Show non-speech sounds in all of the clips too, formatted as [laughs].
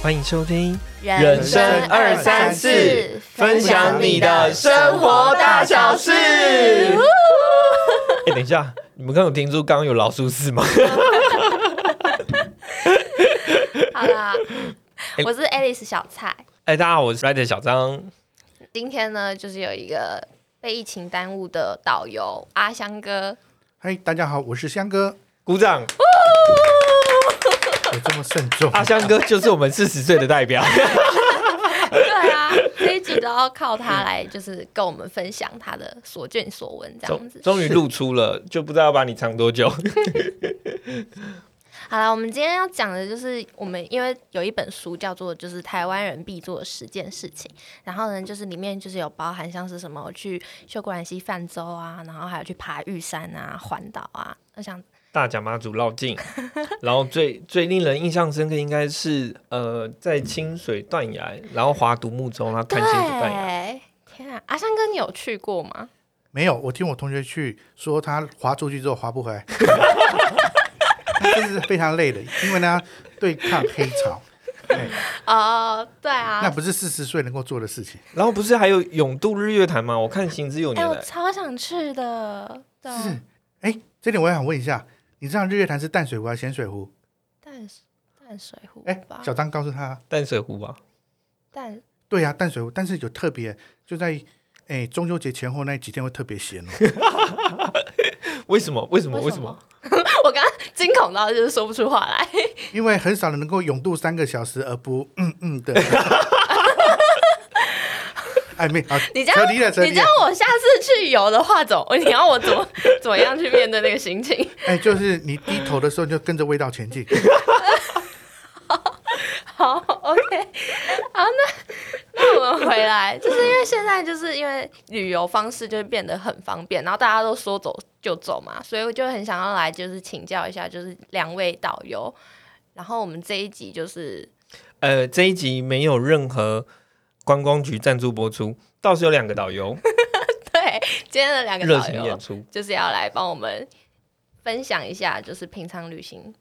欢迎收听人生二三四，分享你的生活大小事。[laughs] 哎、等一下，你们刚有听出刚刚有老鼠屎吗？好啦，[laughs] 我是 Alice 小蔡。哎、大家好，我是 Rider 小张。今天呢，就是有一个被疫情耽误的导游阿香哥。嗨，大家好，我是香哥。鼓掌！有这么慎重？阿香哥就是我们四十岁的代表。[laughs] 对啊，这一集都要靠他来，就是跟我们分享他的所见所闻，这样子。终终于露出了，就不知道要把你藏多久。[laughs] 好了，我们今天要讲的就是我们因为有一本书叫做就是台湾人必做的十件事情，然后呢就是里面就是有包含像是什么去秀姑兰溪泛舟啊，然后还有去爬玉山啊、环岛啊，我想大甲妈祖绕境，然后最最令人印象深刻应该是呃，在清水断崖，然后划独木舟，然后看清水断崖。对，天啊，阿香哥你有去过吗？没有，我听我同学去说，他滑出去之后滑不回来，[laughs] 真是非常累的，因为呢对抗黑潮，哎哦，对啊，那不是四十岁能够做的事情。然后不是还有永渡日月潭吗？我看行之有哎、年来。我超想去的，是，哎，这点我也想问一下，你知道日月潭是淡水湖还是咸水湖？淡水淡水湖哎吧，，小张告诉他，淡水湖吧，淡对呀、淡水湖，但是有特别，就在哎中秋节前后那几天会特别咸哦。[laughs] 为什么？为什么？为为什什么么？[laughs] 我刚刚惊恐到就是说不出话来。因为很少人能够永渡三个小时而不嗯嗯的。哎，没好，你这样你这样。我下次去游的话，怎 [laughs] 么你要我怎么怎么样去面对那个心情？[laughs] 哎，就是你低头的时候就跟着味道前进。[laughs] 好，OK，好，那那我们回来，就是因为现在就是因为旅游方式就是变得很方便，然后大家都说走就走嘛，所以我就很想要来就是请教一下，就是两位导游。然后我们这一集就是呃，这一集没有任何观光局赞助播出，倒是有两个导游 [laughs] 对今天的两个导游热情演，出。就是要来帮我们分享一下，就是平常旅行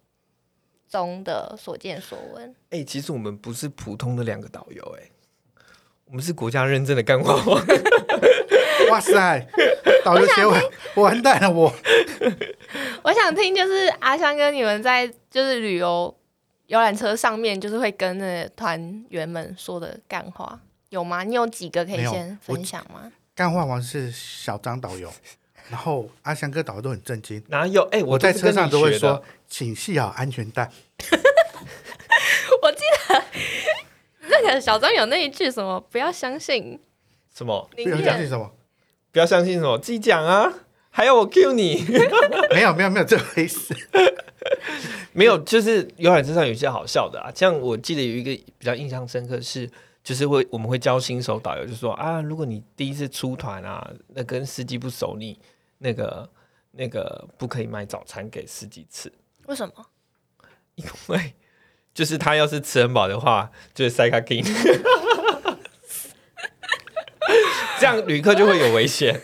中的所见所闻。哎、其实我们不是普通的两个导游、哎，我们是国家认证的干货王。[laughs] 哇塞，导游写完，完蛋了我。[laughs] 我想听就是阿香跟，你们在就是旅游游览车上面，就是会跟那个团员们说的干话有吗？你有几个可以先分享吗？干话王是小张导游，然后阿翔哥导游都很震惊。哪有？哎、我在车上都会说说，，请系好安全带。[laughs] 我记得那个小张有那一句什么，不要相信什么？宁不要相信什么？不要相信什么，自己讲啊！还要我 Q 你？[laughs] 没有没有没有这回事。没有，就是游览车上有一些好笑的啊。像我记得有一个比较印象深刻是，就是会我们会教新手导游，就说啊，如果你第一次出团啊，那跟司机不熟，你那个那个不可以买早餐给司机吃，为什么？因为就是他要是吃很饱的话，就是塞卡给你，[laughs] 这样旅客就会有危险。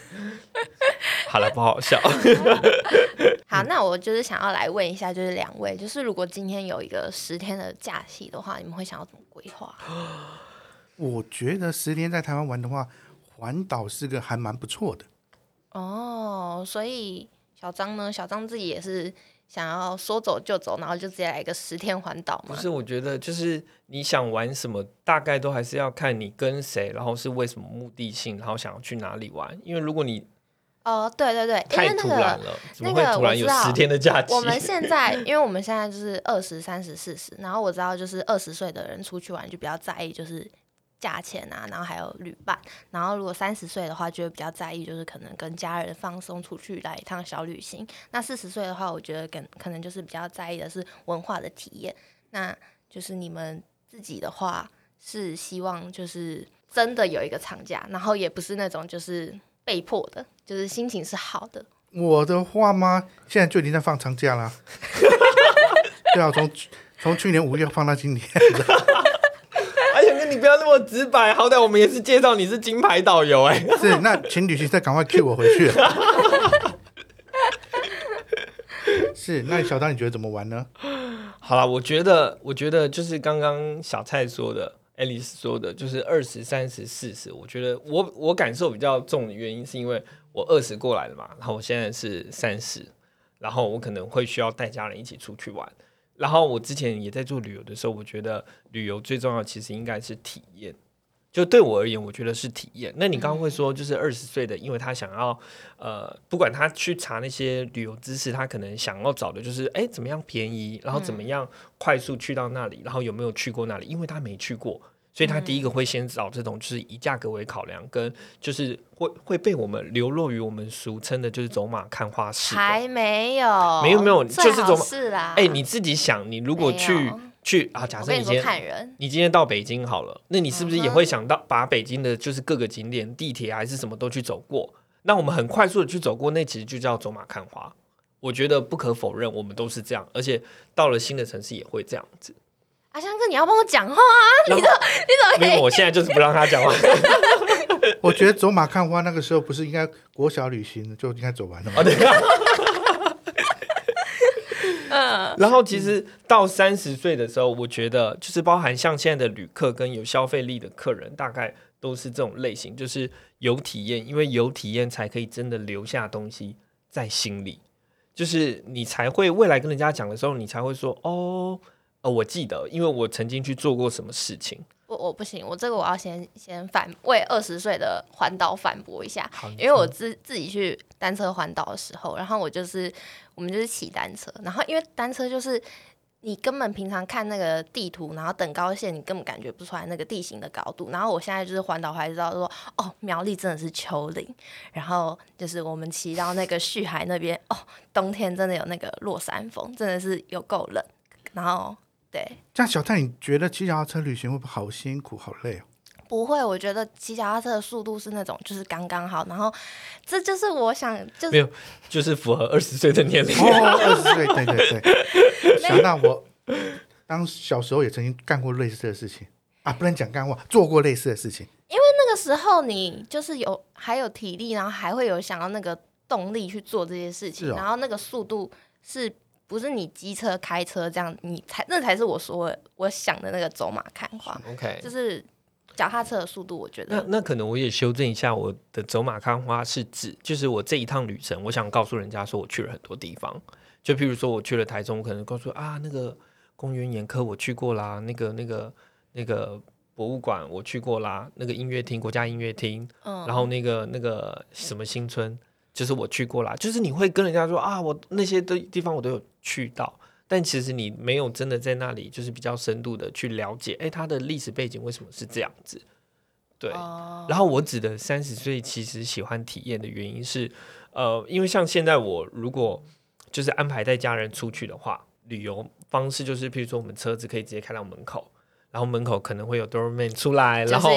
好了，不好笑。[laughs] 好，那我就是想要来问一下，就是两位，就是如果今天有一个十天的假期的话，你们会想要怎么规划？[gasps] 我觉得十天在台湾玩的话，环岛是个还蛮不错的。哦，所以小张呢？小张自己也是想要说走就走，然后就直接来一个十天环岛嘛？不是，我觉得就是你想玩什么，大概都还是要看你跟谁，然后是为什么目的性，然后想要去哪里玩。因为如果你哦，对对对，太突然了，怎么那个会突然有十天的假期？我们现在，[laughs] 因为我们现在就是二十三十四十，然后我知道就是二十岁的人出去玩就比较在意就是价钱啊，然后还有旅伴，然后如果三十岁的话就会比较在意就是可能跟家人放松出去来一趟小旅行。那四十岁的话，我觉得跟可能就是比较在意的是文化的体验。那就是你们自己的话是希望就是真的有一个长假，然后也不是那种就是被迫的，就是心情是好的。我的话吗？现在就已经在放长假啦。[laughs] 对啊，从从去年五月放到今年。你不要那么直白，好歹我们也是介绍你是金牌导游哎、是，那请旅行社赶快 Q 我回去。[laughs] 是，那小张你觉得怎么玩呢？好了，我觉得，我觉得就是刚刚小蔡说的，爱丽丝说的，就是二十三十四十。我觉得我我感受比较重的原因，是因为我二十过来的嘛，然后我现在是三十，然后我可能会需要带家人一起出去玩。然后我之前也在做旅游的时候，我觉得旅游最重要其实应该是体验。就对我而言，我觉得是体验。那你刚刚会说，就是二十岁的，因为他想要，呃，不管他去查那些旅游知识，他可能想要找的就是，哎，怎么样便宜，然后怎么样快速去到那里，然后有没有去过那里？因为他没去过，所以他第一个会先找这种，就是以价格为考量，跟就是会会被我们流落于我们俗称的，就是走马看花式。还没有，没有没有，就是走马是啦。哎，你自己想，你如果去。去啊！假设你今天你今天到北京好了，那你是不是也会想到把北京的就是各个景点、地铁还是什么都去走过？那我们很快速的去走过，那其实就叫走马看花。我觉得不可否认，我们都是这样，而且到了新的城市也会这样子。阿香哥，你要帮我讲话啊！你怎你怎么？因为我现在就是不让他讲话。[laughs] 我觉得走马看花那个时候不是应该国小旅行就应该走完了吗？[laughs] 嗯，然后其实到三十岁的时候，我觉得就是包含像现在的旅客跟有消费力的客人，大概都是这种类型，就是有体验，因为有体验才可以真的留下东西在心里，就是你才会未来跟人家讲的时候，你才会说哦，呃，我记得，因为我曾经去做过什么事情。我我不行，我这个我要先先反为二十岁的环岛反驳一下，因为我自自己去单车环岛的时候，然后我就是我们就是骑单车，然后因为单车就是你根本平常看那个地图，然后等高线，你根本感觉不出来那个地形的高度。然后我现在就是环岛，还知道说哦，苗栗真的是丘陵，然后就是我们骑到那个旭海那边，哦，冬天真的有那个落山风，真的是有够冷，然后。对，这样小蔡，你觉得骑脚踏车旅行会不会好辛苦、好累哦？不会，我觉得骑脚踏车的速度是那种，就是刚刚好。然后，这就是我想，就是没有，就是符合二十岁的年龄。哦，二十岁，对对对。[laughs] 想到我当小时候也曾经干过类似的事情啊，不能讲干过，做过类似的事情。因为那个时候你就是有还有体力，然后还会有想要那个动力去做这些事情，然后那个速度是。不是你机车开车这样，你才那才是我说我想的那个走马看花。OK，就是脚踏车的速度，我觉得。那那可能我也修正一下，我的走马看花是指，就是我这一趟旅程，我想告诉人家说我去了很多地方。就譬如说我去了台中，我可能告诉啊那个公园眼科我去过啦，那个那个那个博物馆我去过啦，那个音乐厅国家音乐厅，嗯，然后那个那个什么新村。就是我去过啦，就是你会跟人家说啊，我那些的地方我都有去到，但其实你没有真的在那里，就是比较深度的去了解，哎，它的历史背景为什么是这样子？对。然后我指的三十岁其实喜欢体验的原因是，呃，因为像现在我如果就是安排带家人出去的话，旅游方式就是，譬如说我们车子可以直接开到门口。然后门口可能会有 doorman 出来，然后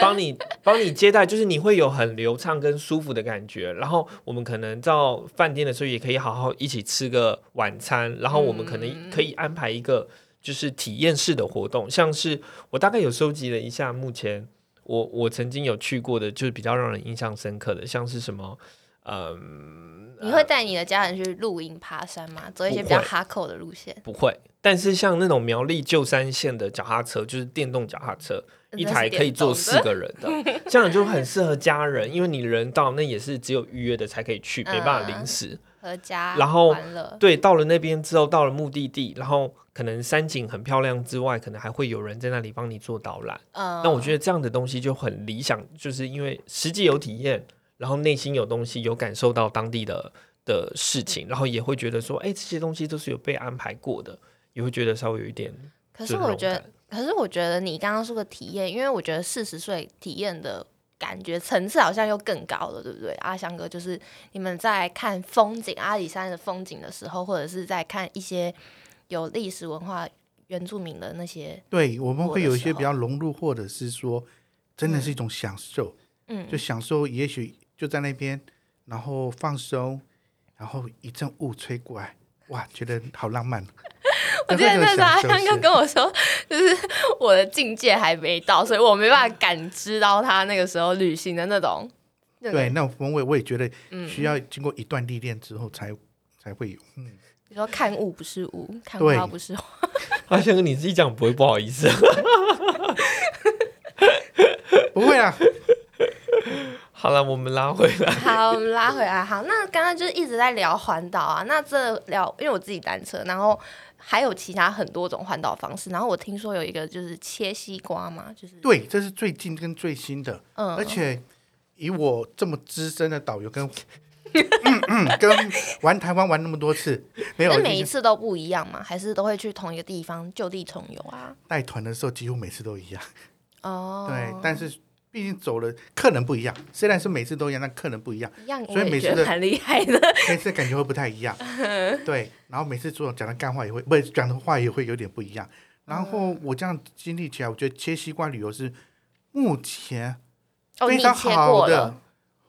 帮你 [laughs] 帮你接待，就是你会有很流畅跟舒服的感觉。然后我们可能到饭店的时候也可以好好一起吃个晚餐。然后我们可能可以安排一个就是体验式的活动，像是我大概有收集了一下，目前我我曾经有去过的，就是比较让人印象深刻的，像是什么，嗯。你会带你的家人去露营、爬山吗？走一些比较哈口的路线？不会，但是像那种苗栗旧山线的脚踏车，就是电动脚踏车，一台可以坐四个人的，[laughs] 这样就很适合家人，因为你人到那也是只有预约的才可以去，没办法临时。和家，然后对，到了那边之后，到了目的地，然后可能山景很漂亮之外，可能还会有人在那里帮你做导览。嗯，那我觉得这样的东西就很理想，就是因为实际有体验。然后内心有东西，有感受到当地的的事情，然后也会觉得说，哎，这些东西都是有被安排过的，也会觉得稍微有一点。可是我觉得，可是我觉得你刚刚说的体验，因为我觉得四十岁体验的感觉层次好像又更高了，对不对？阿香哥，就是你们在看风景，阿里山的风景的时候，或者是在看一些有历史文化原住民的那些，对，我们会有一些比较融入，或者是说，真的是一种享受，嗯，就享受，也许。就在那边，然后放松，然后一阵雾吹过来，哇，觉得好浪漫。[laughs] 我记得那时候阿香哥跟我说，就是我的境界还没到，所以我没办法感知到他那个时候旅行的那种。对，那种风味我也觉得需要经过一段历练之后才才会有。嗯，你说看物不是物，看花不是花。[laughs] 阿香哥你自己讲不会不好意思啊？[laughs] 不会啊，好了，我们拉回来。好，我们拉回来。好，那刚刚就是一直在聊环岛啊。那这聊，因为我自己单车，然后还有其他很多种环岛方式。然后我听说有一个就是切西瓜嘛，就是对，这是最近跟最新的，嗯，而且以我这么资深的导游跟 [laughs] 嗯嗯跟玩台湾玩那么多次，[laughs] 没有每一次都不一样嘛？还是都会去同一个地方就地重游啊？带团的时候几乎每次都一样。哦，对，但是毕竟走了客人不一样，虽然是每次都一样，但客人不一样，一样，所以每次的觉得蛮厉害的。[laughs] 每次感觉会不太一样。[laughs] 对，然后每次做讲的干话也会，不是讲的话也会有点不一样。然后我这样经历起来，我觉得切西瓜旅游是目前哦，非常好的。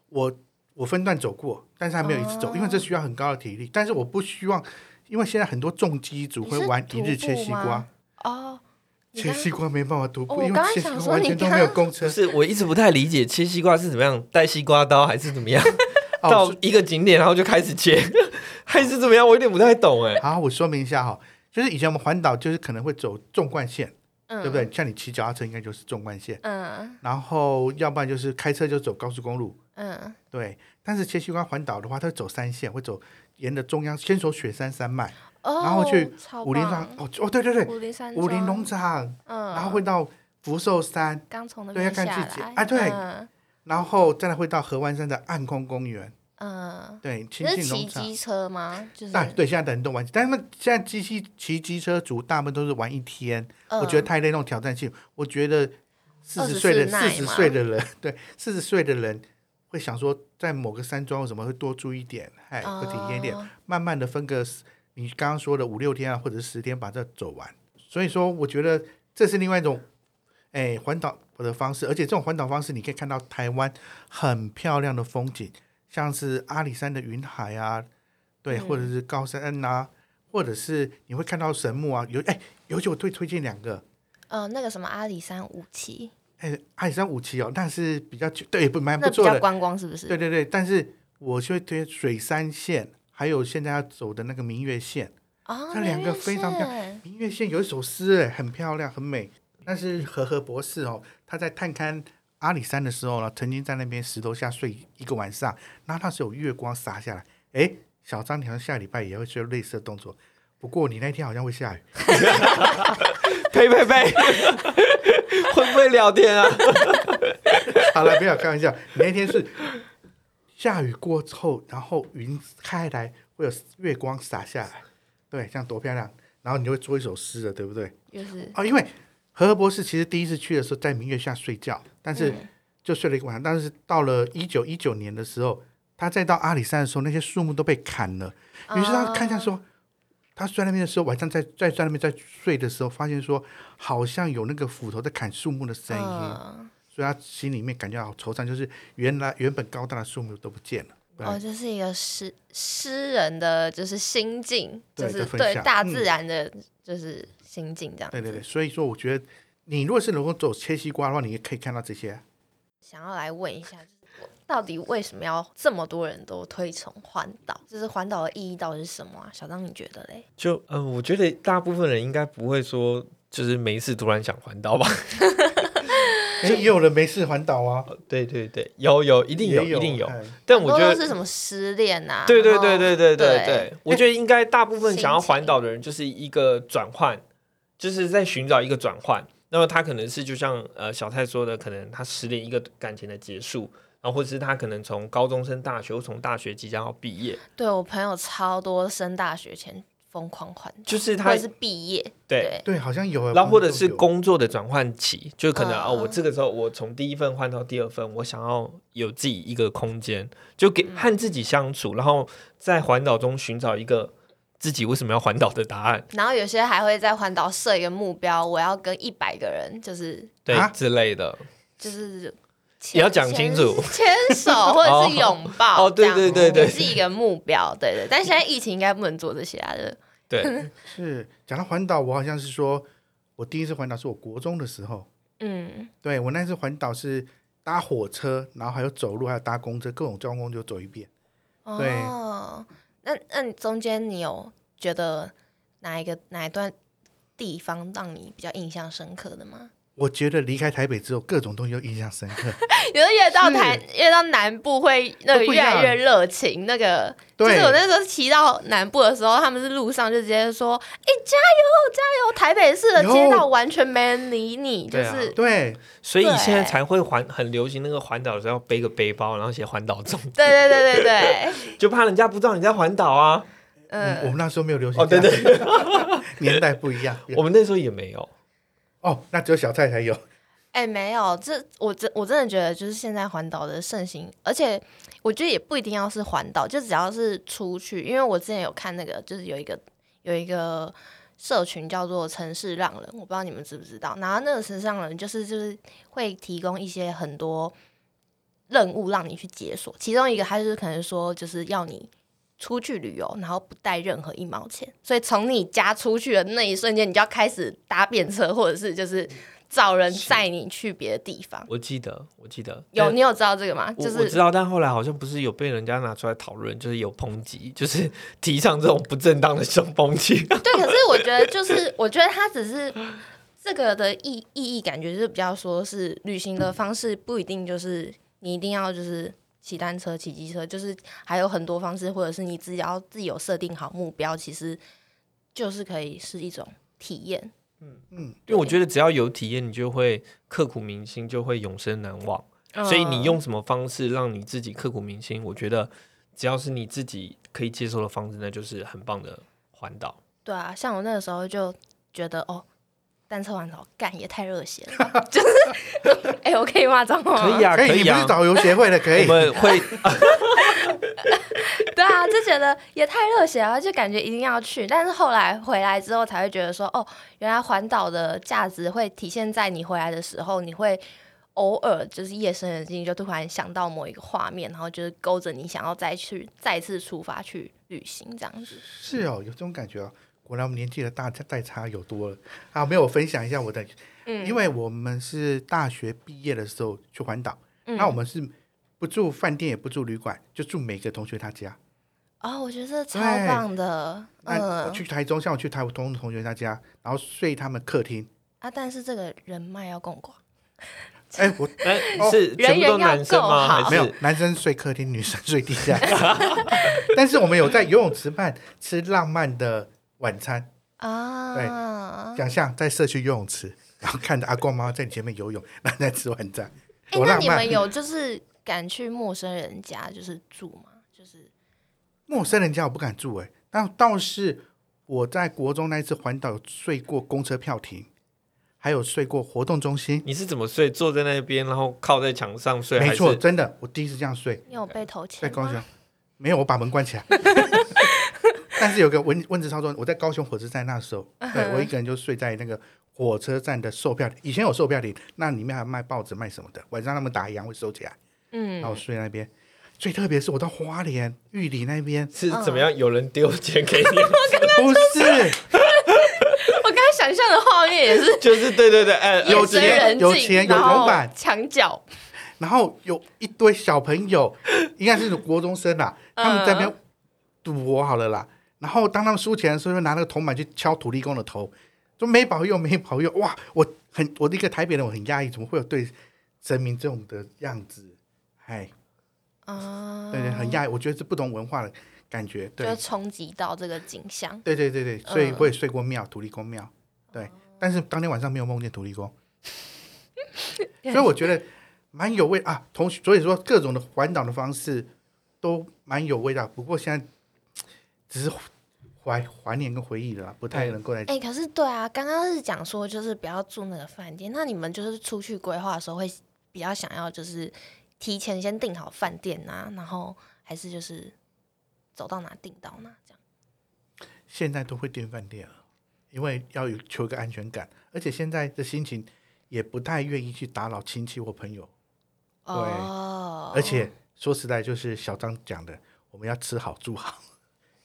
我我分段走过，但是还没有一次走，因为这需要很高的体力。但是我不希望，因为现在很多重机组会玩一日切西瓜，哦。你切西瓜没办法徒步，因为切西刚刚想说瓜完全都没有公车不。是，我一直不太理解切西瓜是怎么样，带西瓜刀还是怎么样？到哦，[laughs] 一个景点然后就开始切，还是怎么样？我有点不太懂哎。好，我说明一下哈，就是以前我们环岛就是可能会走纵贯线，嗯对不对？像你骑脚踏车应该就是纵贯线，嗯然后要不然就是开车就走高速公路，嗯，对。但是切西瓜环岛的话，它会走三线，会走沿着中央，先走雪山山脉，哦，然后去超武林山，哦哦，对对对，武林山武林农场，嗯，然后会到福寿山，刚从那对要边下看季节。来。啊对。嗯。然后再来会到合湾山的暗空公园，嗯，对，亲你是骑近农场。机车吗？就是对对，现在的人都玩，但是他们现在机器骑机车族大部分都是玩一天，我觉得嗯太累那种挑战性。我觉得四十岁的四十岁的人，对四十岁的人会想说，在某个山庄或什么会多住一点，哎，会体验一点，哦。慢慢的分个你刚刚说的五六天啊，或者是十天把这走完。所以说，我觉得这是另外一种哎环岛的方式，而且这种环岛方式，你可以看到台湾很漂亮的风景，像是阿里山的云海啊，对，嗯或者是高山啊，或者是你会看到神木啊，有哎，尤其我推推荐两个。呃，那个什么阿里山五期，哎，阿里山五期哦，但是比较久对，不蛮不错的，较观光是不是？对对对。但是我就会推水山线，还有现在要走的那个明月线。哦，这两个非常漂亮明月线有一首诗，哎，很漂亮，很美。但是和和博士哦，他在探勘阿里山的时候呢，曾经在那边石头下睡一个晚上，然后那时候有月光洒下来。哎，小张，你好像下礼拜也会做类似的动作，不过你那天好像会下雨。呸呸呸！会不会聊天啊？好了，不要开玩笑，你那天是下雨过后，然后云开来，会有月光洒下来，对，这样多漂亮。然后你就会做一首诗了，对不对？就是哦，因为和和博士其实第一次去的时候在明月下睡觉，但是嗯就睡了一个晚上。但是到了一九一九年的时候，他再到阿里山的时候，那些树木都被砍了。于是他看一下哦说，他睡在那边的时候，晚上在在在那边在睡的时候，发现说好像有那个斧头在砍树木的声音，嗯所以他心里面感觉好惆怅，就是原来原本高大的树木都不见了。哦，这是一个诗诗人的就是心境，就是对大自然的就是心境这样子。对对对，所以说我觉得你如果是能够走切西瓜的话，你也可以看到这些。想要来问一下，就是到底为什么要这么多人都推崇环岛？就是环岛的意义到底是什么啊？小张，你觉得嘞？就嗯、呃我觉得大部分人应该不会说，就是每一次突然想环岛吧？[laughs] 哎也有人没事环岛啊，对对对，有有一定有有一定有，但我觉得是什么失恋啊？对对对对对对对对，我觉得应该大部分想要环岛的人，就是一个转换，就是在寻找一个转换。那么他可能是就像呃小蔡说的，可能他失恋一个感情的结束，然后或者是他可能从高中升大学，或从大学即将要毕业，对我朋友超多升大学前疯狂环岛，就是他或者是毕业，对。对对，好像有。然后或者是工作的转换期，就可能嗯哦，我这个时候我从第一份换到第二份，我想要有自己一个空间，就给嗯和自己相处，然后在环岛中寻找一个自己为什么要环岛的答案，然后有些还会在环岛设一个目标，我要跟一百个人，就是对啊之类的。就是牵。也要讲清楚。牵牵手 [laughs] 或者是拥抱哦对对对对。也是一个目标，对对。但现在疫情应该不能做这些啊对，对，[laughs] 是讲到环岛，我好像是说，我第一次环岛是我国中的时候，嗯，对我那次环岛是搭火车，然后还有走路，还有搭公车，各种交通工具都走一遍。对。哦，那那你中间你有觉得哪一个哪一段地方让你比较印象深刻的吗？我觉得离开台北之后，各种东西都印象深刻。[laughs] 有的越到台越到南部会那个越来越热情，那个就是我那时候骑到南部的时候，他们是路上就直接说：“哎，加油加油！”台北市的街道完全没人理你，就是对，所以现在才会环很流行那个环岛的时候要背个背包，然后写环岛中。对对对对对，[laughs] 就怕人家不知道你在环岛啊。嗯，我们那时候没有流行哦，对对，[laughs] 年代不一样，我们那时候也没有。哦，那只有小蔡才有。哎，没有，这我真我真的觉得就是现在环岛的盛行，而且我觉得也不一定要是环岛，就只要是出去，因为我之前有看那个，就是有一个有一个社群叫做城市浪人，我不知道你们知不知道。然后那个城市浪人就是就是会提供一些很多任务让你去解锁，其中一个他就是可能说就是要你出去旅游，然后不带任何一毛钱，所以从你家出去的那一瞬间，你就要开始搭便车，或者是就是。找人载你去别的地方。我记得，我记得有你有知道这个吗？就是我知道，但后来好像不是有被人家拿出来讨论，就是有抨击，就是提倡这种不正当的小风气。[laughs] 对，可是我觉得，就是我觉得他只是这个的意意义，感觉就是比较说是旅行的方式，不一定就是你一定要就是骑单车、骑机车，就是还有很多方式，或者是你只要自己有设定好目标，其实就是可以是一种体验。嗯嗯，因为我觉得只要有体验，你就会刻骨铭心，就会永生难忘。所以你用什么方式让你自己刻骨铭心？我觉得只要是你自己可以接受的方式，那就是很棒的环岛。对啊，像我那个时候就觉得，哦，单车环岛干也太热血了，[laughs] 就是，哎，我可以骂脏话可以啊，可以啊，你不是导游协会的，可以，我们会。[laughs] 对啊，就觉得也太热血了，就感觉一定要去。但是后来回来之后，才会觉得说，哦，原来环岛的价值会体现在你回来的时候，你会偶尔就是夜深人静，就突然想到某一个画面，然后就是勾着你想要再去再次出发去旅行这样子。是哦，有这种感觉哦。果然我们年纪的大代差有多了。啊，没有我分享一下我的，嗯，因为我们是大学毕业的时候去环岛，那我们是。不住饭店也不住旅馆，就住每个同学他家。哦，我觉得超棒的。嗯，去台中，像我去台东同学他家，然后睡他们客厅。啊，但是这个人脉要更广。哎，我 [laughs] 哎是全部都男生吗？没有，男生睡客厅，女生睡地下。[laughs] 但是我们有在游泳池畔吃浪漫的晚餐啊。对，想象在社区游泳池，[laughs] 然后看着阿公妈妈在你前面游泳，[laughs] 然后在吃晚餐。哎，那你们有就是？敢去陌生人家就是住吗？就是陌生人家我不敢住哎，但倒是我在国中那一次环岛睡过公车票亭，还有睡过活动中心。你是怎么睡？坐在那边，然后靠在墙上睡？没错，真的，我第一次这样睡。你有被偷钱？在高雄没有，我把门关起来。[laughs] 但是有个蚊蚊子操作，我在高雄火车站那时候，对我一个人就睡在那个火车站的售票亭。以前有售票亭，那里面还卖报纸卖什么的，晚上他们打烊会收起来。嗯，然后睡那边，最特别是我到花莲玉里那边是怎么样？有人丢钱给你？[laughs] 不是，[laughs] 我刚刚想象的画面也是，就是对对对，哎，有钱有钱有铜板墙角，然后有一堆小朋友，应该是国中生啦，他们在那边赌博好了啦。然后当他们输钱的时候，拿那个铜板去敲土地公的头，说没保佑没保佑。哇，我很我一个台北人，我很压抑，怎么会有对神明这种的样子？哎，啊，对对，很压抑，我觉得是不同文化的感觉，就冲击到这个景象。对对对对，所以我也睡过庙，土地公庙，对，但是当天晚上没有梦见土地公，[laughs] 所以我觉得蛮有味啊。同所以说各种的环岛的方式都蛮有味道，不过现在只是怀怀念跟回忆的啦，不太能够来。哎，可是对啊，刚刚是讲说就是不要住那个饭店，那你们就是出去规划的时候会比较想要就是。提前先订好饭店啊，然后还是就是走到哪订到哪这样。现在都会订饭店了，因为要有求一个安全感，而且现在的心情也不太愿意去打扰亲戚或朋友。对，而且说实在，就是小张讲的，我们要吃好住好。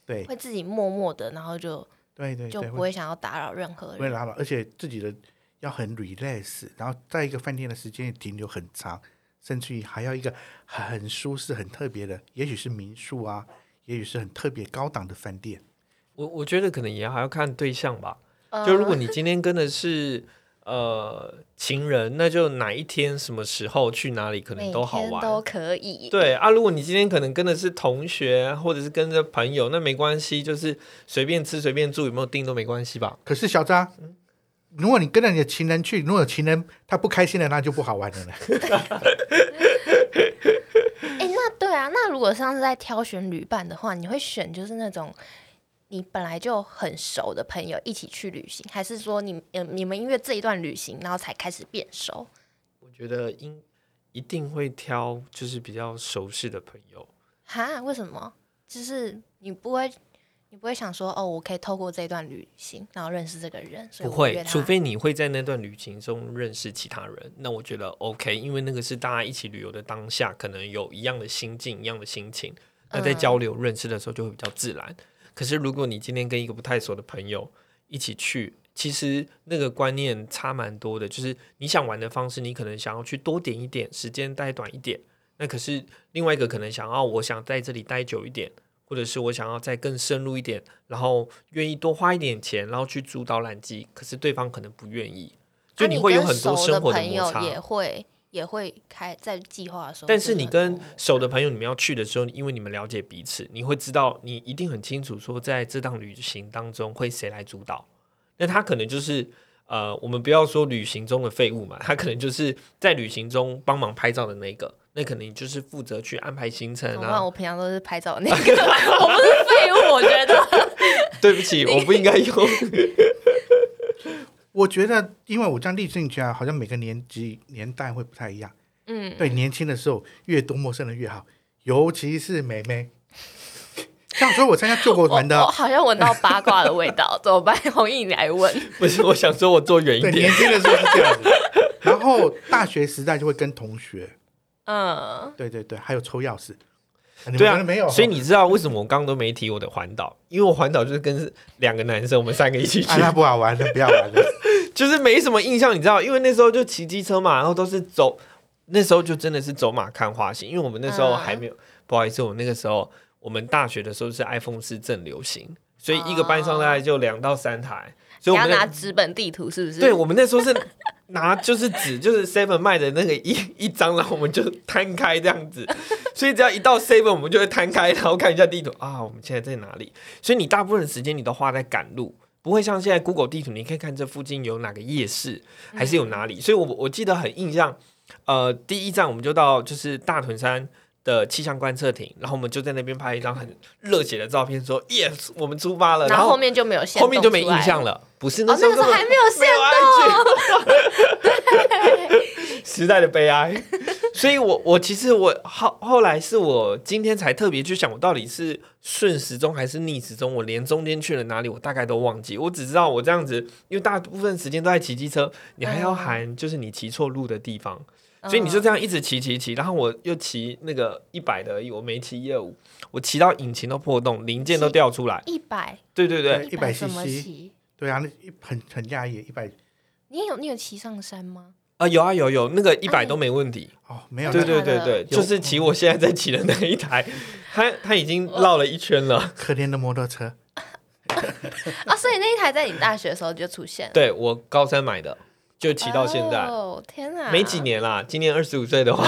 对，会自己默默的，然后就对对，就不会想要打扰任何人。不会打扰，而且自己的要很 relax，然后在一个饭店的时间停留很长。甚至于还要一个很舒适、很特别的，也许是民宿啊，也许是很特别高档的饭店。我我觉得可能也还要看对象吧。就如果你今天跟的是呃情人，那就哪一天什么时候去哪里可能都好玩，都可以。对啊，如果你今天可能跟的是同学，或者是跟着朋友，那没关系，就是随便吃随便住，有没有订都没关系吧。可是小张，如果你跟着你的情人去，如果情人他不开心了，那就不好玩了呢。[laughs] [laughs] 哎，那对啊，那如果上次在挑选旅伴的话，你会选就是那种。你本来就很熟的朋友一起去旅行，还是说你呃你们因为这一段旅行，然后才开始变熟？我觉得应一定会挑就是比较熟悉的朋友。哈？为什么？就是你不会你不会想说哦，我可以透过这段旅行，然后认识这个人？不会，除非你会在那段旅行中认识其他人，那我觉得 OK，因为那个是大家一起旅游的当下，可能有一样的心境、一样的心情，那在交流认识的时候就会比较自然。可是，如果你今天跟一个不太熟的朋友一起去，其实那个观念差蛮多的。就是你想玩的方式，你可能想要去多点一点，时间待短一点。那可是另外一个可能想要，我想在这里待久一点，或者是我想要再更深入一点，然后愿意多花一点钱，然后去租导览机。可是对方可能不愿意，就你会有很多生活的摩擦。也会开在计划的时候，但是你跟熟的朋友，你们要去的时候，因为你们了解彼此，你会知道，你一定很清楚，说在这趟旅行当中会谁来主导。那他可能就是呃，我们不要说旅行中的废物嘛，他可能就是在旅行中帮忙拍照的那个，那可能就是负责去安排行程啊。我平常都是拍照那个，[laughs] 我不是废物，我觉得。[laughs] 对不起，我不应该用。[laughs] 我觉得，因为我这样历进去啊，好像每个年纪年代会不太一样。嗯，对，年轻的时候越多陌生人越好，尤其是妹妹。[laughs] 像说，我参加救国团的，我好像闻到八卦的味道，怎么办？红毅来问。[laughs] 不是，我想说，我坐远一点。年轻的时候是这样子，然后大学时代就会跟同学。嗯，对对对，还有抽钥匙。对啊，没有。所以你知道为什么我刚刚都没提我的环岛？因为我环岛就是跟两个男生，我们三个一起去。那不好玩的，不要玩的。就是没什么印象，你知道，因为那时候就骑机车嘛，然后都是走，那时候就真的是走马看花型，因为我们那时候还没有，不好意思，我那个时候我们大学的时候是 iPhone 四正流行，所以一个班上大概就两到三台，所以我们拿纸本地图是不是？对，我们那时候是拿就是纸，就是 Seven 卖的那个一一张，然后我们就摊开这样子，所以只要一到 Seven，我们就会摊开，然后看一下地图啊，我们现在在哪里？所以你大部分的时间你都花在赶路。不会像现在 Google 地图，你可以看这附近有哪个夜市，还是有哪里。所以，我我记得很印象，呃，第一站我们就到就是大屯山的气象观测艇，然后我们就在那边拍一张很热血的照片，说 Yes，我们出发了。然后后面就没有后面就没印象了，不是那时候还没有限动，时代的悲哀。所以，我我其实我后后来是我今天才特别去想，我到底是顺时钟还是逆时钟？我连中间去了哪里，我大概都忘记。我只知道我这样子，因为大部分时间都在骑机车，你还要喊就是你骑错路的地方，所以你就这样一直骑骑骑。然后我又骑那个一百的而已，我没骑一二五，我骑到引擎都破洞，零件都掉出来。一百？对对对，一百 cc。对啊，那一很很压抑，一百。你有你有骑上山吗？啊有啊有有那个一百都没问题哦没有对对对对就是骑我现在在骑的那一台，[laughs] 它它已经绕了一圈了，可怜的摩托车 [laughs] 啊！所以那一台在你大学的时候就出现，对我高三买的，就骑到现在哦天哪，没几年啦，今年二十五岁的话，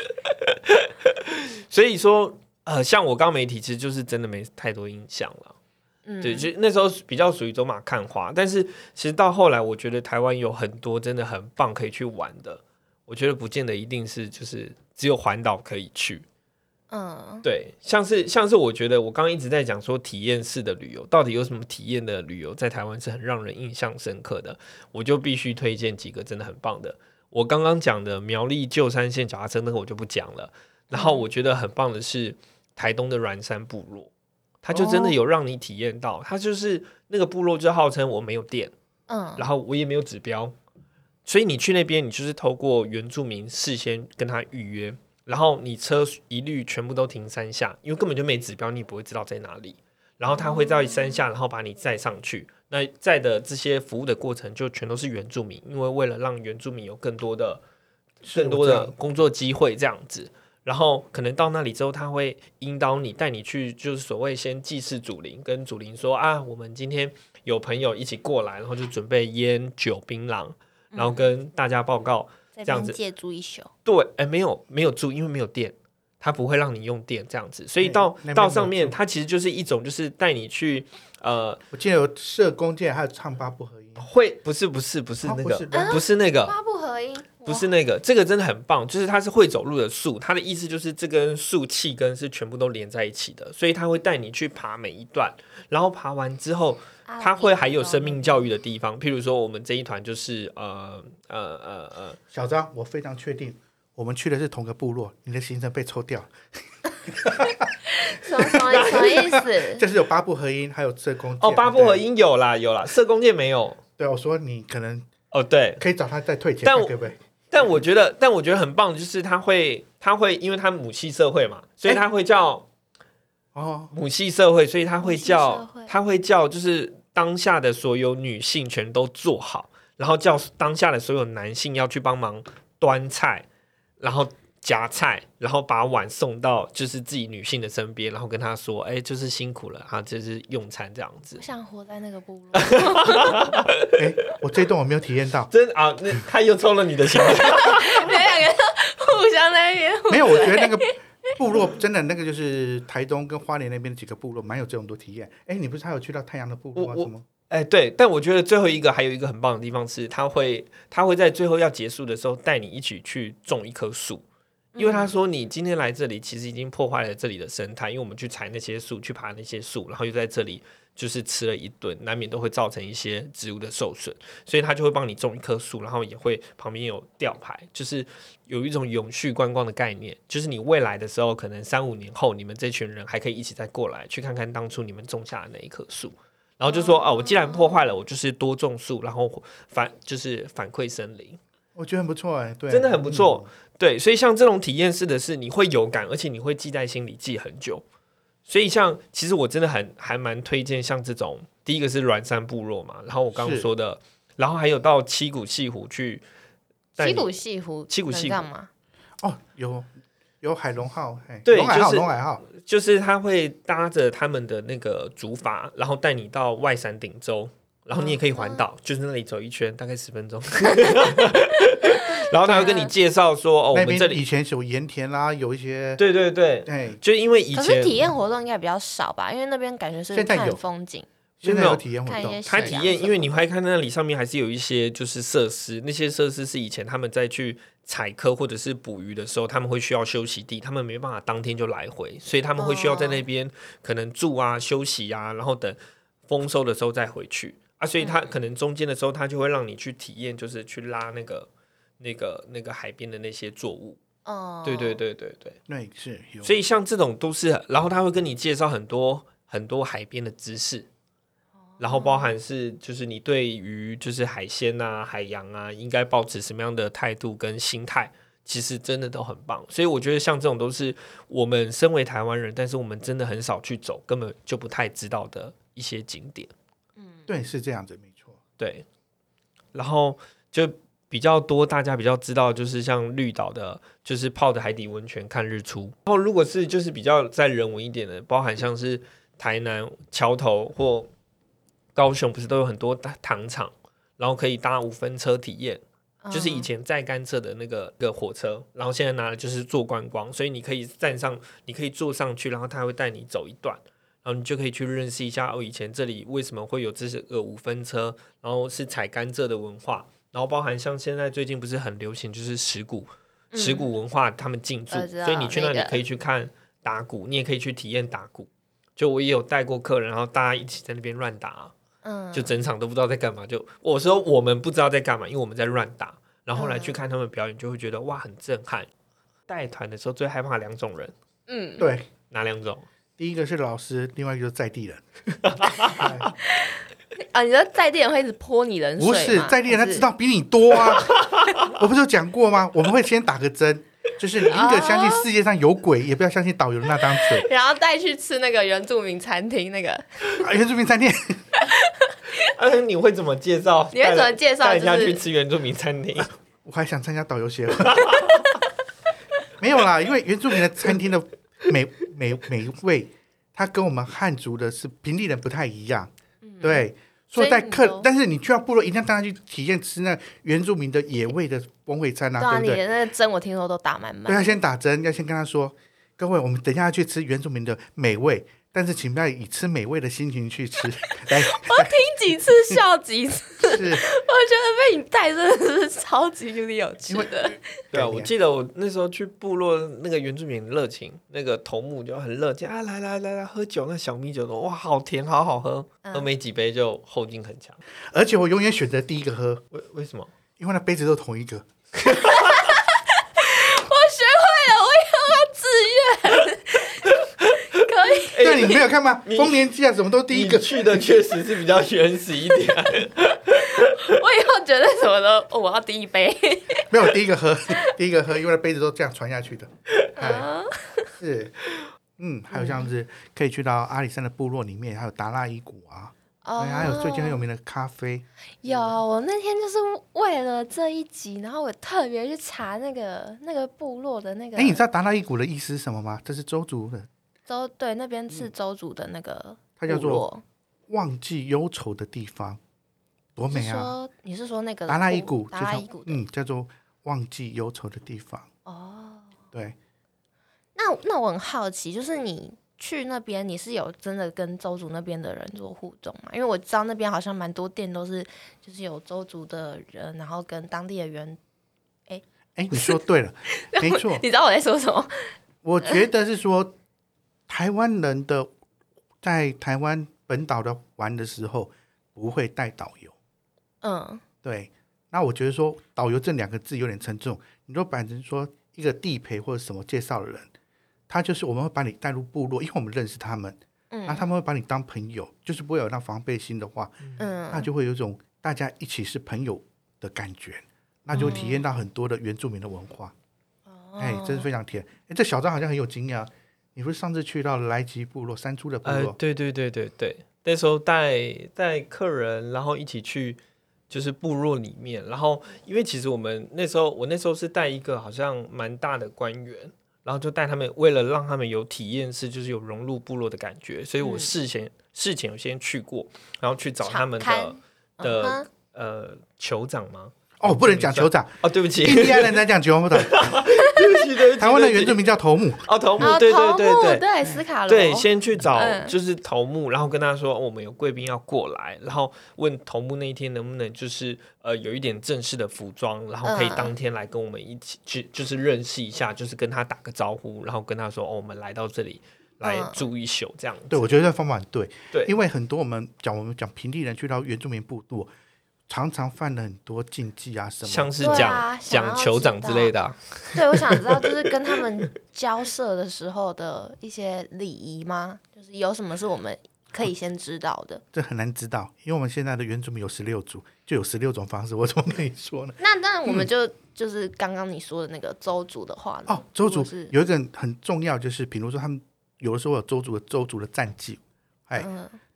[laughs] 所以说呃像我刚没提，其实就是真的没太多印象了。嗯对，就那时候比较属于走马看花，但是其实到后来，我觉得台湾有很多真的很棒可以去玩的。我觉得不见得一定是就是只有环岛可以去。嗯，对，像是像是我觉得我刚刚一直在讲说体验式的旅游，到底有什么体验的旅游在台湾是很让人印象深刻的，我就必须推荐几个真的很棒的。我刚刚讲的苗栗旧山线脚踏车那个我就不讲了，然后我觉得很棒的是台东的软山部落。它就真的有让你体验到，它就是那个部落就号称我没有电，嗯，然后我也没有指标，所以你去那边，你就是透过原住民事先跟他预约，然后你车一律全部都停山下，因为根本就没指标，你不会知道在哪里，然后他会在山下，然后把你载上去，那载的这些服务的过程就全都是原住民，因为为了让原住民有更多的更多的工作机会这样子。然后可能到那里之后，他会引导你，带你去，就是所谓先祭祀祖灵，跟祖灵说啊，我们今天有朋友一起过来，然后就准备烟酒槟榔，然后跟大家报告这这样子。借住一宿，对，哎，没有没有住，因为没有电，它不会让你用电这样子，所以到到上面，住它其实就是一种就是带你去呃，我记得有射弓箭，还有唱八部合音，会不是不是不是那个哦不是那个八不合音，不是那个，这个真的很棒，就是它是会走路的树，它的意思就是这根树气根是全部都连在一起的，所以它会带你去爬每一段，然后爬完之后，哇它会还有生命教育的地方，譬如说我们这一团就是呃呃呃呃，小张，我非常确定，我们去的是同个部落，你的行程被抽掉，[laughs] 什么什么什么意思？[laughs] 就是有八部合音，还有射弓箭。哦，八部合。音有啦有啦，射弓箭没有对，我说你可能哦，对，可以找他再退钱，但我看可不对？但我觉得，但我觉得很棒，就是他会，他会，因为他母系社会嘛，所以他会叫哦，母系社会，所以他会叫他会叫，就是当下的所有女性全都做好，然后叫当下的所有男性要去帮忙端菜，然后夹菜，然后把碗送到就是自己女性的身边，然后跟她说，哎、就是辛苦了，啊，这是用餐这样子我。想活在那个部落，哎，我这一段我没有体验到，真啊，那他又抽了你的钱。[laughs] 你们两个互相在那没有，我觉得那个 [laughs] 部落真的那个就是台东跟花莲那边的几个部落，蛮有这种多体验。哎，你不是还有去到太阳的部落啊我我什么？哎，对，但我觉得最后一个还有一个很棒的地方是，他会他会在最后要结束的时候带你一起去种一棵树，因为他说你今天来这里其实已经破坏了这里的生态，因为我们去采那些树，去爬那些树，然后又在这里就是吃了一顿，难免都会造成一些植物的受损，所以他就会帮你种一棵树，然后也会旁边有吊牌，就是有一种永续观光的概念，就是你未来的时候，可能三五年后，你们这群人还可以一起再过来，去看看当初你们种下的那一棵树。然后就说哦，我既然破坏了，我就是多种树，然后反就是反馈森林，我觉得很不错哎，对，真的很不错嗯。对，所以像这种体验式的是，你会有感，而且你会记在心里记很久。所以像其实我真的很还蛮推荐像这种，第一个是软山部落嘛，然后我刚刚是说的，然后还有到七股西湖去七股西湖，七股西湖能干嘛？哦，有有海龙号，嘿对龙海号，就是龙海号，就是他会搭着他们的那个竹筏，然后带你到外山顶洲，然后你也可以环岛，就是那里走一圈，大概十分钟。[laughs] [laughs] [laughs] 然后他会跟你介绍说，哦，我们这里，以前有盐田啦，有一些，对对对，哎，就因为以可是前体验活动应该比较少吧，因为那边感觉是在有。风景，现在有体验活动。他体验，因为你会看那里上面还是有一些就是设施，那些设施是以前他们在去采科或者是捕鱼的时候，他们会需要休息地，他们没办法当天就来回，所以他们会需要在那边可能住啊、休息啊，然后等丰收的时候再回去。啊，所以他可能中间的时候，他就会让你去体验，就是去拉那个那个那个海边的那些作物。哦，对对对对对，对，是有，所以像这种都是，然后他会跟你介绍很多很多海边的知识，然后包含是就是你对于就是海鲜啊、海洋啊，应该保持什么样的态度跟心态，其实真的都很棒。所以我觉得像这种都是我们身为台湾人，但是我们真的很少去走，根本就不太知道的一些景点。嗯对，是这样子，没错。对，然后就比较多，大家比较知道，就是像绿岛的，就是泡着海底温泉看日出。然后如果是就是比较再人文一点的，包含像是台南桥头或高雄，不是都有很多大糖厂，然后可以搭五分车体验。就是以嗯前在甘蔗的那个个火车，然后现在拿的就是做观光，所以你可以站上，你可以坐上去，然后他会带你走一段，然后你就可以去认识一下哦，以前这里为什么会有这些个五分车，然后是采甘蔗的文化，然后包含像现在最近不是很流行就是石鼓，石鼓文化他们进驻，所以你去那里可以去看打鼓，你也可以去体验打鼓。就我也有带过客人，然后大家一起在那边乱打，嗯，就整场都不知道在干嘛。就我说我们不知道在干嘛，因为我们在乱打。然后后来去看他们表演，就会觉得哇很震撼。带团的时候最害怕两种人，嗯，对，哪两种？第一个是老师，另外一个就是在地人。[laughs] 哎啊，你说在地人会一直泼你冷水不是在地人，他知道比你多啊。[laughs] 我不是有讲过吗？我们会先打个针，就是宁可相信世界上有鬼，也不要相信导游的那张嘴。[laughs] 然后带去吃那个原住民餐厅，那个啊，原住民餐厅，嗯、[laughs] 你会怎么介绍？你会怎么介绍带人家去吃原住民餐厅？我还想参加导游协会。没有啦，因为原住民的餐厅的美美美味，它跟我们汉族的是平地人不太一样，对。所以带客，但是你去到部落，一定要带他去体验吃那原住民的野味的风味餐啊，对不对？那个针我听说都打满满。对，要先打针，要先跟他说，各位，我们等一下去吃原住民的美味。但是，请不要以吃美味的心情去吃。[laughs] 来，我听几次笑几次，我觉得被你带真的是超级有点有趣的。对啊，我记得我那时候去部落，那个原住民热情，那个头目就很热情啊，来来来来喝酒，那小米酒都哇，好甜，好好喝，喝没几杯就后劲很强。而且我永远选择第一个喝，为为什么？因为那杯子都同一个。我学会了，我以后要自愿。那你没有看吗？[laughs] 丰年祭啊，什么都第一个去的，确实是比较原始一点。[laughs] 我以后觉得什么都，我要第一杯。[laughs] 没有第一个喝，第一个喝，因为杯子都这样传下去的。是，嗯，还有像是可以去到阿里山的部落里面，还有达拉伊谷啊，还有最近很有名的咖啡。有，我那天就是为了这一集，然后我特别去查那个那个部落的那个。哎，你知道达拉伊谷的意思是什么吗？这是周族的。周对那边是周族的那个，它叫做忘记忧愁的地方，多美啊！你是说那个达拉伊谷？达拉伊谷，嗯，叫做忘记忧愁的地方。哦，对。那那我很好奇，就是你去那边，你是有真的跟周族那边的人做互动吗？因为我知道那边好像蛮多店都是，就是有周族的人，然后跟当地的人，哎哎，你说对了，[laughs] 没错。你知道我在说什么？我觉得是说。台湾人的在台湾本岛的玩的时候不会带导游，嗯，对。那我觉得说导游这两个字有点沉重。你说反正说一个地陪或者什么介绍的人，他就是我们会把你带入部落，因为我们认识他们，嗯，那他们会把你当朋友，就是不会有那防备心的话，嗯，那就会有种大家一起是朋友的感觉，那就会体验到很多的原住民的文化，哎，真是非常甜。哎，这小张好像很有经验。你不是上次去到莱吉部落山猪的部落？呃，对对对对对，那时候带带客人，然后一起去就是部落里面，然后因为其实我们那时候我那时候是带一个好像蛮大的官员，然后就带他们，为了让他们有体验式，就是有融入部落的感觉，所以我事前事前有先去过，然后去找他们的的呃酋长吗？哦，不能讲酋长哦，对不起，印第安人在讲酋长，[laughs] 对不起，对不起。台湾的原住民叫头目。哦，头目，对对对对。对，斯卡罗，对，先去找就是头目，然后跟他说我们有贵宾要过来，然后问头目那一天能不能就是呃有一点正式的服装，然后可以当天来跟我们一起去，就是认识一下，就是跟他打个招呼，然后跟他说哦，我们来到这里来住一宿这样。对，我觉得这方法很对，对，因为很多我们讲我们讲平地人去到原住民部落。常常犯了很多禁忌啊，什么像是讲讲酋长之类的。对，我想知道就是跟他们交涉的时候的一些礼仪吗？就是有什么是我们可以先知道的？[laughs] 这很难知道，因为我们现在的原住民有十六族，就有十六种方式，我怎么跟你说呢？那那我们就就是刚刚你说的那个周族的话呢哦，周族有一个很重要，就是比如说他们有的时候有周族的周族的战绩，哎。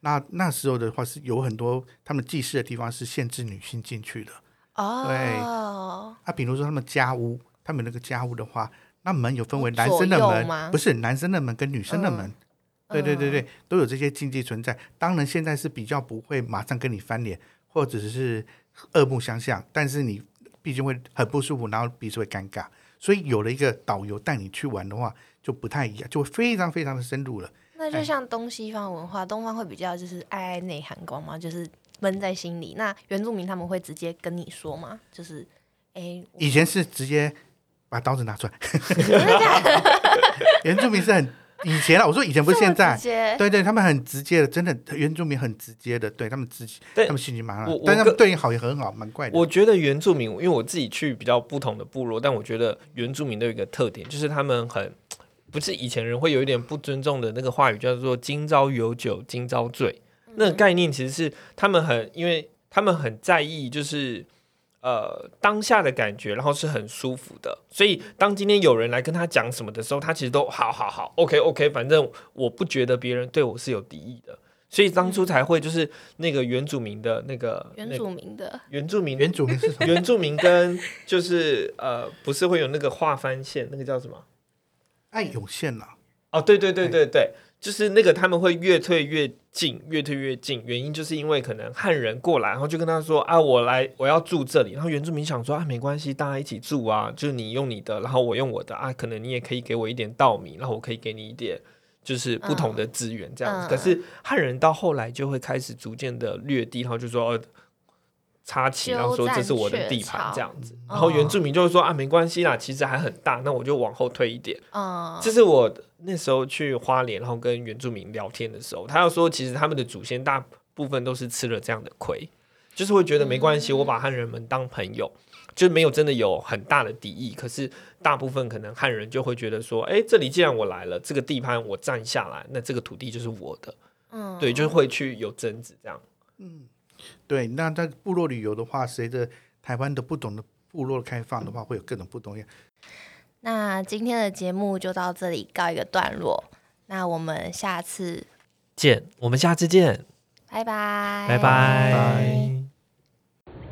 那那时候的话是有很多他们祭祀的地方是限制女性进去的哦。对，啊，比如说他们家屋，他们那个家屋的话，那门有分为男生的门，不是男生的门跟女生的门。对对对对，都有这些禁忌存在。当然现在是比较不会马上跟你翻脸，或者是恶目相向，但是你毕竟会很不舒服，然后彼此会尴尬。所以有了一个导游带你去玩的话，就不太一样，就会非常非常的深入了。那就像东西方文化，东方会比较就是爱爱内涵光嘛，就是闷在心里。那原住民他们会直接跟你说吗？就是，哎，以前是直接把刀子拿出来。[laughs] 原住民是很以前啊，我说以前不是现在，对对，他们很直接的，真的原住民很直接的，对他们自己，他们心情蛮好，但他们对你好也很好，蛮怪的。我觉得原住民，因为我自己去比较不同的部落，但我觉得原住民都有一个特点，就是他们很。不是以前人会有一点不尊重的那个话语，叫做“今朝有酒今朝醉”。那个概念其实是他们很，因为他们很在意，就是呃当下的感觉，然后是很舒服的。所以当今天有人来跟他讲什么的时候，他其实都好好好，OK OK，反正我不觉得别人对我是有敌意的。所以当初才会就是那个原住民的那个原住民的原住民原住民是什么？原住民跟就是呃不是会有那个划番线，那个叫什么？爱涌现了。哦，对对对对对，就是那个他们会越退越近，越退越近，原因就是因为可能汉人过来，然后就跟他说啊，我来我要住这里，然后原住民想说啊，没关系，大家一起住啊，就是你用你的，然后我用我的啊，可能你也可以给我一点稻米，然后我可以给你一点。就是不同的资源这样子，可是汉人到后来就会开始逐渐的掠地，然后就说插旗，然后说这是我的地盘这样子，然后原住民就会说啊没关系啦，其实还很大，那我就往后退一点。嗯，这是我那时候去花莲，然后跟原住民聊天的时候，他要说其实他们的祖先大部分都是吃了这样的亏，就是会觉得没关系，我把汉人们当朋友。就没有真的有很大的敌意，可是大部分可能汉人就会觉得说，哎，这里既然我来了，这个地盘我占下来，那这个土地就是我的，嗯，对，就会去有争执这样。嗯，对。那在部落旅游的话，随着台湾的不同的部落开放的话，会有各种不同样。那今天的节目就到这里告一个段落，那我们下次见，我们下次见，拜拜，拜拜。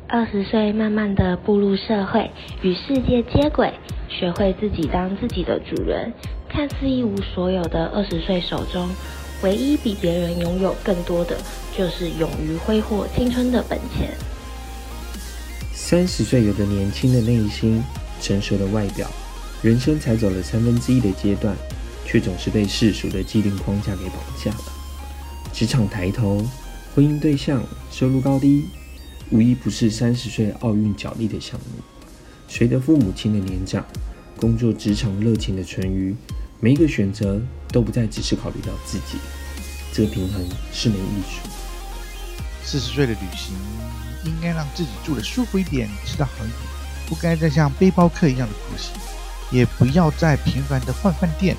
二十岁，慢慢的步入社会，与世界接轨，学会自己当自己的主人。看似一无所有的二十岁手中，唯一比别人拥有更多的，就是勇于挥霍青春的本钱。三十岁有着年轻的内心，成熟的外表，人生才走了三分之一的阶段，却总是被世俗的既定框架给绑架了。职场抬头，婚姻对象，收入高低。无一不是三十岁奥运角力的项目。随着父母亲的年长，工作职场热情的存余，每一个选择都不再只是考虑到自己。这个平衡是门艺术。四十岁的旅行，应该让自己住得舒服一点，吃的好一点，不该再像背包客一样的苦行，也不要再频繁的换饭店，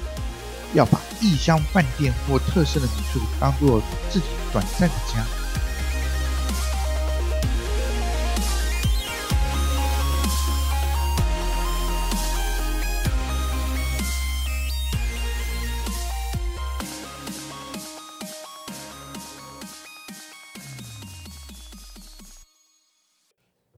要把异乡饭店或特色的民宿当做自己短暂的家。